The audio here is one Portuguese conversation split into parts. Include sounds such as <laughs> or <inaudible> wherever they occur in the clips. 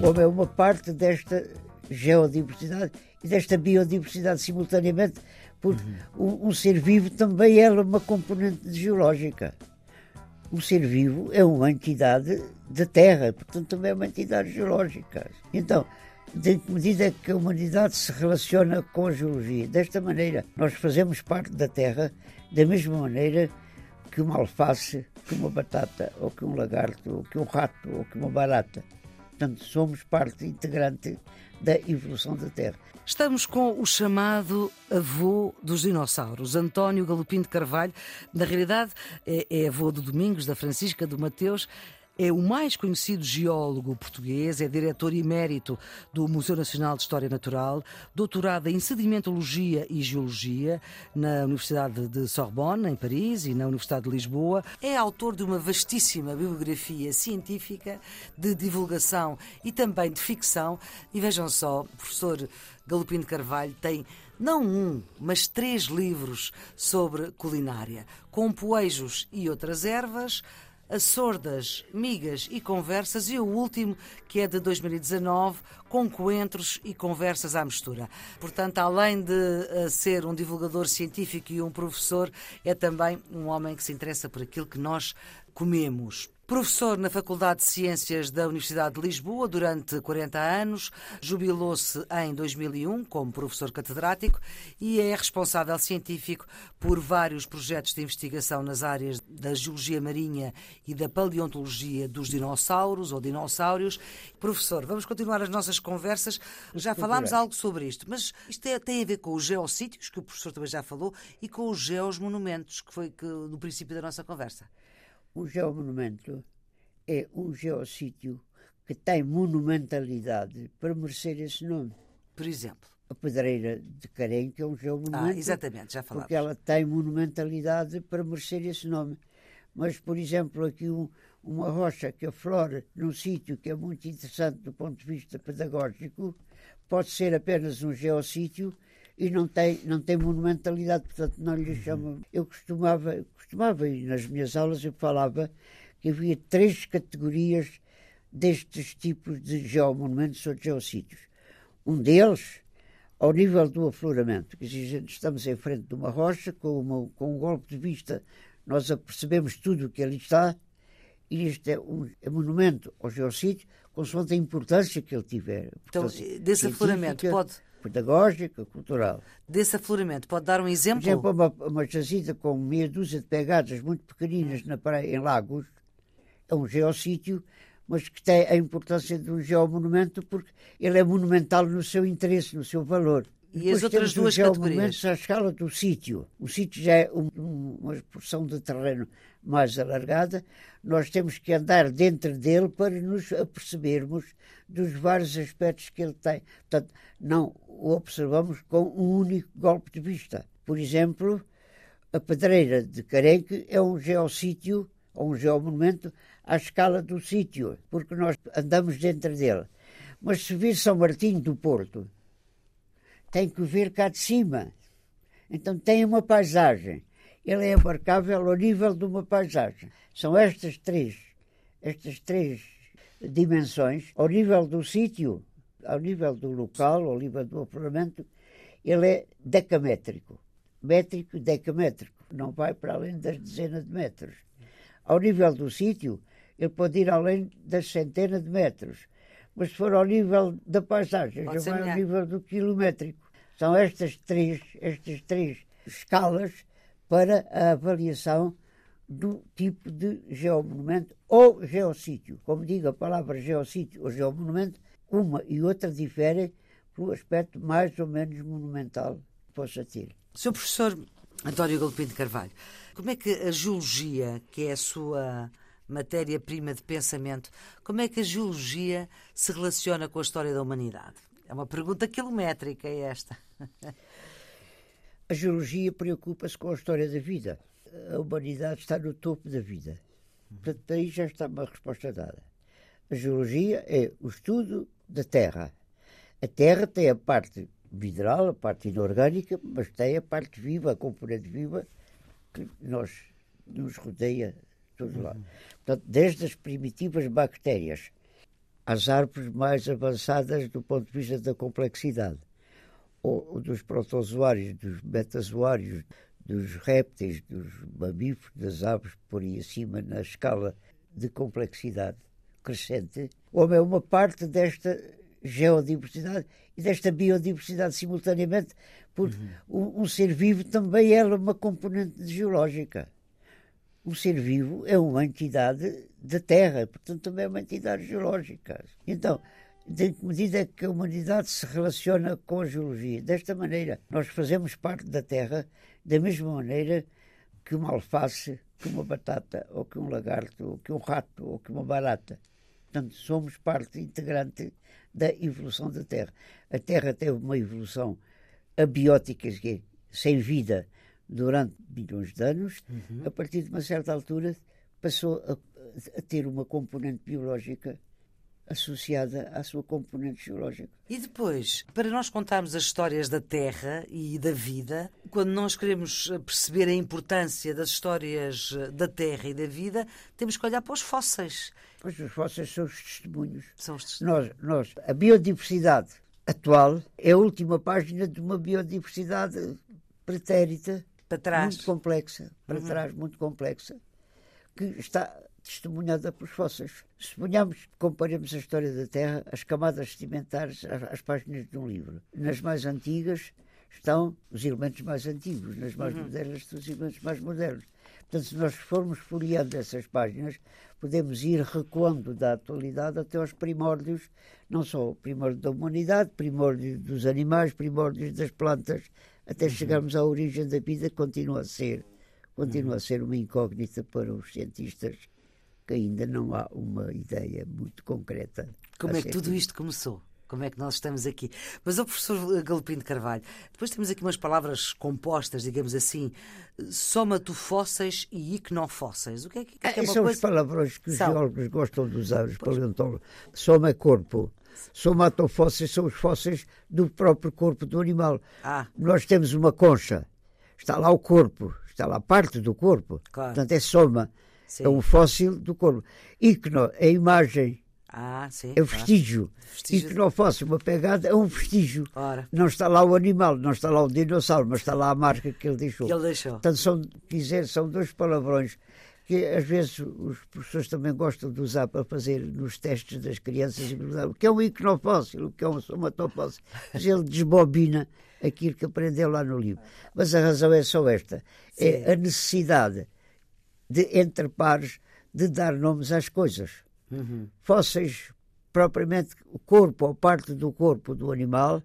O homem é uma parte desta geodiversidade e desta biodiversidade simultaneamente, porque uhum. um, um, ser vivo também é uma componente geológica. Um ser vivo é uma entidade da Terra, portanto também é uma entidade geológica. Então, de que medida que a humanidade se relaciona com a geologia? Desta maneira, nós fazemos parte da Terra da mesma maneira que uma alface, que uma batata, ou que um lagarto, ou que um rato, ou que uma barata. Portanto, somos parte integrante da evolução da Terra. Estamos com o chamado avô dos dinossauros, António Galopim de Carvalho. Na realidade, é, é avô do Domingos, da Francisca, do Mateus. É o mais conhecido geólogo português, é diretor emérito do Museu Nacional de História Natural, doutorado em sedimentologia e geologia na Universidade de Sorbonne, em Paris, e na Universidade de Lisboa. É autor de uma vastíssima bibliografia científica, de divulgação e também de ficção. E vejam só, o professor Galopim de Carvalho tem não um, mas três livros sobre culinária, com poejos e outras ervas, as sordas, migas e conversas e o último, que é de 2019, com coentros e conversas à mistura. Portanto, além de uh, ser um divulgador científico e um professor, é também um homem que se interessa por aquilo que nós comemos. Professor na Faculdade de Ciências da Universidade de Lisboa durante 40 anos, jubilou-se em 2001 como professor catedrático e é responsável científico por vários projetos de investigação nas áreas da geologia marinha e da paleontologia dos dinossauros ou dinossauros. Professor, vamos continuar as nossas conversas. Já falámos algo sobre isto, mas isto é, tem a ver com os geossítios, que o professor também já falou, e com os geosmonumentos, que foi que, no princípio da nossa conversa. O geomonumento é um geossítio que tem monumentalidade para merecer esse nome. Por exemplo? A Pedreira de Carém, que é um geomonumento. Ah, exatamente, já falamos. Porque ela tem monumentalidade para merecer esse nome. Mas, por exemplo, aqui um, uma rocha que aflora num sítio que é muito interessante do ponto de vista pedagógico, pode ser apenas um geossítio e não tem, não tem monumentalidade, portanto não lhe chama. Eu costumava, costumava, e nas minhas aulas eu falava que havia três categorias destes tipos de geomonumentos ou de geossítios. Um deles, ao nível do afloramento, que estamos em frente de uma rocha, com, uma, com um golpe de vista, nós apercebemos tudo o que ali está, e este é um é monumento ao geossítio, consoante a importância que ele tiver. Então, desse afloramento, pode pedagógica, cultural. Desse afloramento, pode dar um exemplo? Por exemplo, uma, uma jazida com meia dúzia de pegadas muito pequeninas na praia, em Lagos, é um geossítio, mas que tem a importância de um geomonumento porque ele é monumental no seu interesse, no seu valor. E Depois as outras duas categorias? à escala do sítio. O sítio já é um, uma porção de terreno mais alargada. Nós temos que andar dentro dele para nos apercebermos dos vários aspectos que ele tem. Portanto, não o observamos com um único golpe de vista. Por exemplo, a Pedreira de Carenque é um geossítio, ou um geomonumento, à escala do sítio, porque nós andamos dentro dele. Mas se vir São Martinho do Porto, tem que ver cá de cima. Então tem uma paisagem. Ele é abarcável ao nível de uma paisagem. São estas três, estas três dimensões, ao nível do sítio, ao nível do local, ao nível do afloramento, ele é decamétrico. Métrico, decamétrico. Não vai para além das dezenas de metros. Ao nível do sítio, ele pode ir além das centenas de metros. Mas se for ao nível da paisagem, já vai ao nível do quilométrico. São estas três, estas três escalas para a avaliação do tipo de geomonumento ou geossítio. Como digo, a palavra geossítio ou geomonumento, uma e outra diferem pelo aspecto mais ou menos monumental que possa ter. Sr. Professor António Galopim de Carvalho, como é que a geologia, que é a sua matéria-prima de pensamento, como é que a geologia se relaciona com a história da humanidade? É uma pergunta quilométrica esta. <laughs> A geologia preocupa-se com a história da vida a humanidade está no topo da vida. Portanto, aí já está uma resposta dada. A geologia é o estudo da Terra. A Terra tem a parte mineral, a parte inorgânica, mas tem a parte viva, a componente viva que nós nos rodeia tudo lá. Portanto, desde as primitivas bactérias às árvores mais avançadas do ponto de vista da complexidade, ou, dos protozoários, dos metazoários, dos répteis, dos mamíferos, das aves, por aí acima, na escala de complexidade crescente, o homem é uma parte desta geodiversidade e desta biodiversidade simultaneamente, porque uhum. um, um, ser vivo também é uma componente geológica. Um ser vivo é uma entidade da Terra, portanto também é uma entidade geológica. Então, de que medida que a humanidade se relaciona com a geologia? Desta maneira, nós fazemos parte da Terra da mesma maneira que uma alface, que uma batata, ou que um lagarto, ou que um rato, ou que uma barata. Portanto, somos parte integrante da evolução da Terra. A Terra teve uma evolução abiótica, sem vida, durante milhões de anos. Uhum. A partir de uma certa altura, passou a, a ter uma componente biológica associada à sua componente geológica. E depois, para nós contarmos as histórias da Terra e da vida, quando nós queremos perceber a importância das histórias da Terra e da vida, temos que olhar para os fósseis. Pois os fósseis são os testemunhos. São os testemunhos. Nós, nós, a biodiversidade atual é a última página de uma biodiversidade pretérita. Para trás. Muito complexa. Para uhum. trás, muito complexa. Que está testemunhada pelos fósseis. Suponhamos que comparemos a história da Terra, as camadas sedimentares, às, às páginas de um livro. Nas mais antigas estão os elementos mais antigos, nas mais uhum. modernas estão os elementos mais modernos. Portanto, se nós formos folheando essas páginas, podemos ir recuando da atualidade até aos primórdios, não só o primórdio da humanidade, primórdio dos animais, primórdios das plantas, até uhum. chegarmos à origem da vida, continua a ser, continua uhum. a ser uma incógnita para os cientistas que ainda não há uma ideia muito concreta. Como é que tudo isto começou? Como é que nós estamos aqui? Mas o professor Galopim de Carvalho, depois temos aqui umas palavras compostas, digamos assim, somatofósseis e icnofósseis. O que é que, que é, é uma São coisa? os palavrões que os são. geólogos gostam de usar, os paleontólogos. Soma é corpo. Somatofósseis são os fósseis do próprio corpo do animal. Ah. Nós temos uma concha, está lá o corpo, está lá parte do corpo. Claro. Portanto, é soma. Sim. É um fóssil do corpo. Icno é imagem. Ah, sim, é vestígio. Claro. vestígio. Icnofóssil, uma pegada, é um vestígio. Ora. Não está lá o animal, não está lá o dinossauro, mas está lá a marca que ele deixou. Que ele deixou. Portanto, são, dizer, são dois palavrões que às vezes os professores também gostam de usar para fazer nos testes das crianças o que é um icnofóssil, o que é um somatofóssil. Mas ele desbobina aquilo que aprendeu lá no livro. Mas a razão é só esta: é Sim. a necessidade de entre pares de dar nomes às coisas. Uhum. Fósseis, propriamente, o corpo ou parte do corpo do animal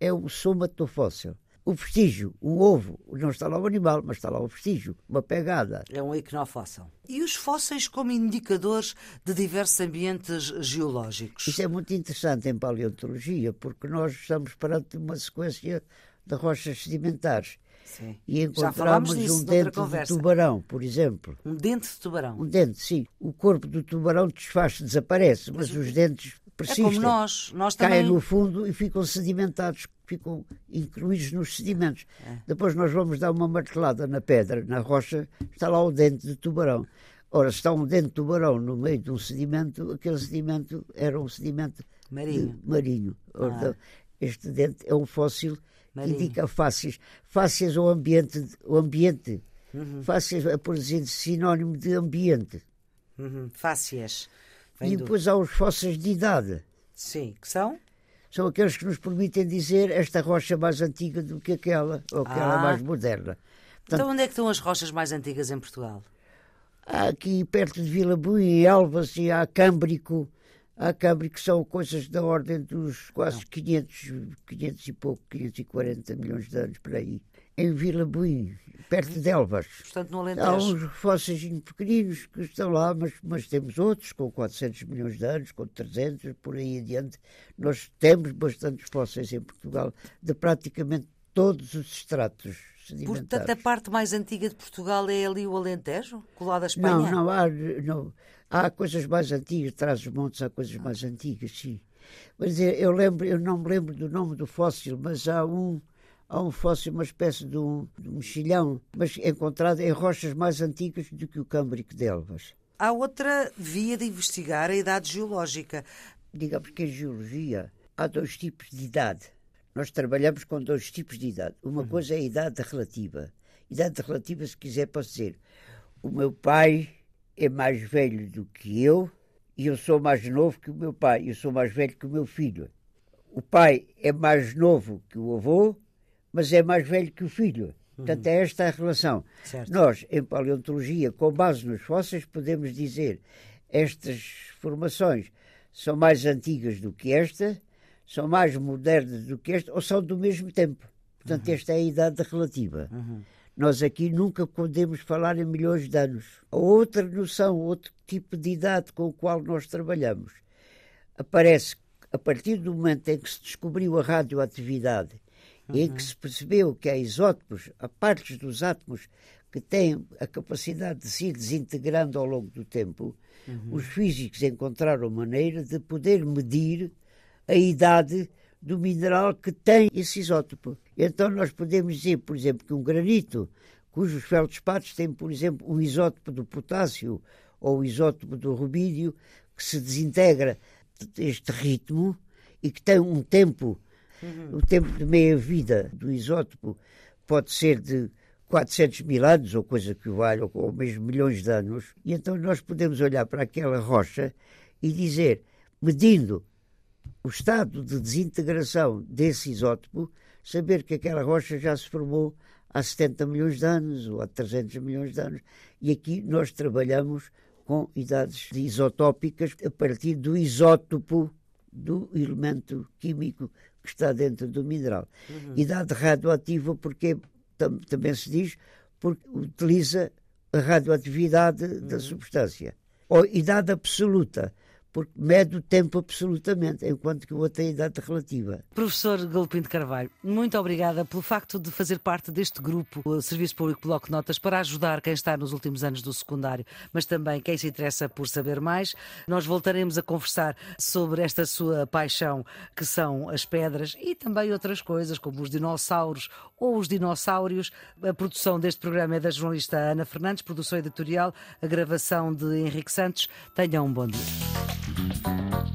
é o somatofóssil. O vestígio, um ovo, não está lá o animal, mas está lá o vestígio, uma pegada. É um icnofóssil. E os fósseis como indicadores de diversos ambientes geológicos? Isso é muito interessante em paleontologia, porque nós estamos perante uma sequência de rochas sedimentares. Sim. E encontramos um dente de tubarão, por exemplo. Um dente de tubarão? Um dente, sim. O corpo do tubarão desfaz, desaparece, mas, mas os dentes persistem. É como nós. nós também... Caem no fundo e ficam sedimentados, ficam incluídos nos sedimentos. É. Depois nós vamos dar uma martelada na pedra, na rocha, está lá o dente de tubarão. Ora, se está um dente de tubarão no meio de um sedimento, aquele sedimento era um sedimento marinho. marinho. Ah. Este dente é um fóssil Marinho. indica fáceis. Fáceis ao ambiente. O ambiente. Uhum. Fáceis é, por exemplo, sinónimo de ambiente. Uhum. Fáceis. E depois do... há os fósseis de idade. Sim, que são? São aqueles que nos permitem dizer esta rocha mais antiga do que aquela, ou aquela ah. mais moderna. Portanto, então onde é que estão as rochas mais antigas em Portugal? Há aqui perto de Vila Buim, Elvas e há Câmbrico, Há câmbio que são coisas da ordem dos quase 500, 500 e pouco, 540 milhões de anos por aí. Em Vila Buim, perto de Elvas. Portanto, no Alentejo. Há uns fósseis pequeninos que estão lá, mas, mas temos outros com 400 milhões de anos, com 300, por aí adiante. Nós temos bastantes fósseis em Portugal de praticamente todos os estratos Portanto, a parte mais antiga de Portugal é ali o Alentejo, colado à Espanha? Não, não há, não, há coisas mais antigas, traz os montes, há coisas mais antigas, sim. Mas eu lembro, eu não me lembro do nome do fóssil, mas há um há um fóssil, uma espécie de um, de um mexilhão, mas encontrado em rochas mais antigas do que o Câmbrico de Elvas. Há outra via de investigar a idade geológica. Digamos que a geologia há dois tipos de idade. Nós trabalhamos com dois tipos de idade. Uma uhum. coisa é a idade relativa. Idade relativa, se quiser, posso dizer: o meu pai é mais velho do que eu e eu sou mais novo que o meu pai. Eu sou mais velho que o meu filho. O pai é mais novo que o avô, mas é mais velho que o filho. Portanto, é esta a relação. Certo. Nós, em paleontologia, com base nos fósseis, podemos dizer estas formações são mais antigas do que esta, são mais modernas do que esta, ou são do mesmo tempo. Portanto, uhum. esta é a idade relativa. Uhum. Nós aqui nunca podemos falar em milhões de anos. Outra noção, outro tipo de idade com o qual nós trabalhamos, aparece a partir do momento em que se descobriu a radioatividade uhum. em que se percebeu que há isótopos, há partes dos átomos que têm a capacidade de se ir desintegrando ao longo do tempo, uhum. os físicos encontraram maneira de poder medir a idade do mineral que tem esse isótopo. Então nós podemos dizer, por exemplo, que um granito cujos feldspatos têm, por exemplo, um isótopo do potássio ou o isótopo do rubídio que se desintegra este ritmo e que tem um tempo, uhum. o tempo de meia-vida do isótopo pode ser de 400 mil anos, ou coisa que vale, ou, ou mesmo milhões de anos, e então nós podemos olhar para aquela rocha e dizer, medindo o estado de desintegração desse isótopo, saber que aquela rocha já se formou há 70 milhões de anos ou há 300 milhões de anos. E aqui nós trabalhamos com idades isotópicas a partir do isótopo do elemento químico que está dentro do mineral. Uhum. Idade radioativa, porque também se diz, porque utiliza a radioatividade uhum. da substância. Ou idade absoluta, porque mede o tempo absolutamente, enquanto que o outro é idade relativa. Professor Galopim de Carvalho, muito obrigada pelo facto de fazer parte deste grupo, o Serviço Público Bloco Notas, para ajudar quem está nos últimos anos do secundário, mas também quem se interessa por saber mais. Nós voltaremos a conversar sobre esta sua paixão, que são as pedras e também outras coisas, como os dinossauros ou os dinossauros. A produção deste programa é da jornalista Ana Fernandes, produção editorial, a gravação de Henrique Santos. Tenham um bom dia. You.